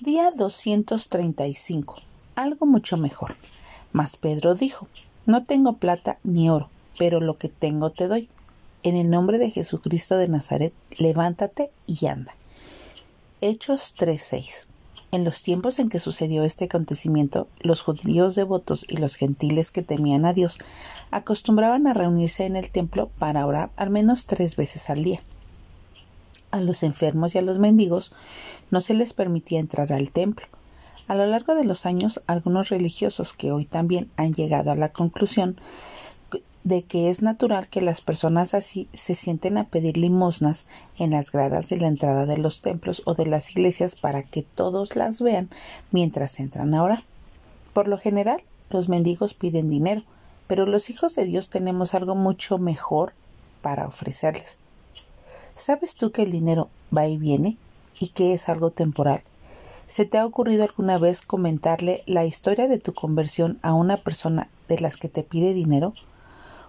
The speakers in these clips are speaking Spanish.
Día 235. Algo mucho mejor. Mas Pedro dijo, No tengo plata ni oro, pero lo que tengo te doy. En el nombre de Jesucristo de Nazaret, levántate y anda. Hechos 3:6. En los tiempos en que sucedió este acontecimiento, los judíos devotos y los gentiles que temían a Dios acostumbraban a reunirse en el templo para orar al menos tres veces al día. A los enfermos y a los mendigos no se les permitía entrar al templo. A lo largo de los años, algunos religiosos que hoy también han llegado a la conclusión de que es natural que las personas así se sienten a pedir limosnas en las gradas de la entrada de los templos o de las iglesias para que todos las vean mientras entran a orar. Por lo general, los mendigos piden dinero, pero los hijos de Dios tenemos algo mucho mejor para ofrecerles. ¿Sabes tú que el dinero va y viene y que es algo temporal? ¿Se te ha ocurrido alguna vez comentarle la historia de tu conversión a una persona de las que te pide dinero?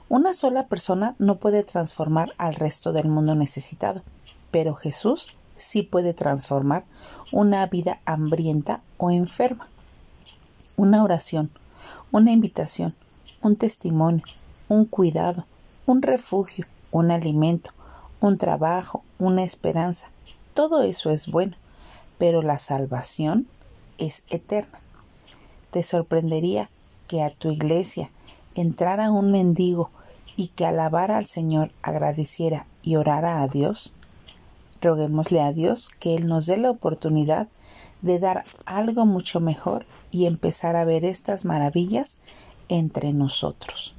Una sola persona no puede transformar al resto del mundo necesitado, pero Jesús sí puede transformar una vida hambrienta o enferma. Una oración, una invitación, un testimonio, un cuidado, un refugio, un alimento, un trabajo, una esperanza. Todo eso es bueno, pero la salvación es eterna. Te sorprendería que a tu iglesia entrara un mendigo y que alabara al Señor, agradeciera y orara a Dios. Roguémosle a Dios que Él nos dé la oportunidad de dar algo mucho mejor y empezar a ver estas maravillas entre nosotros.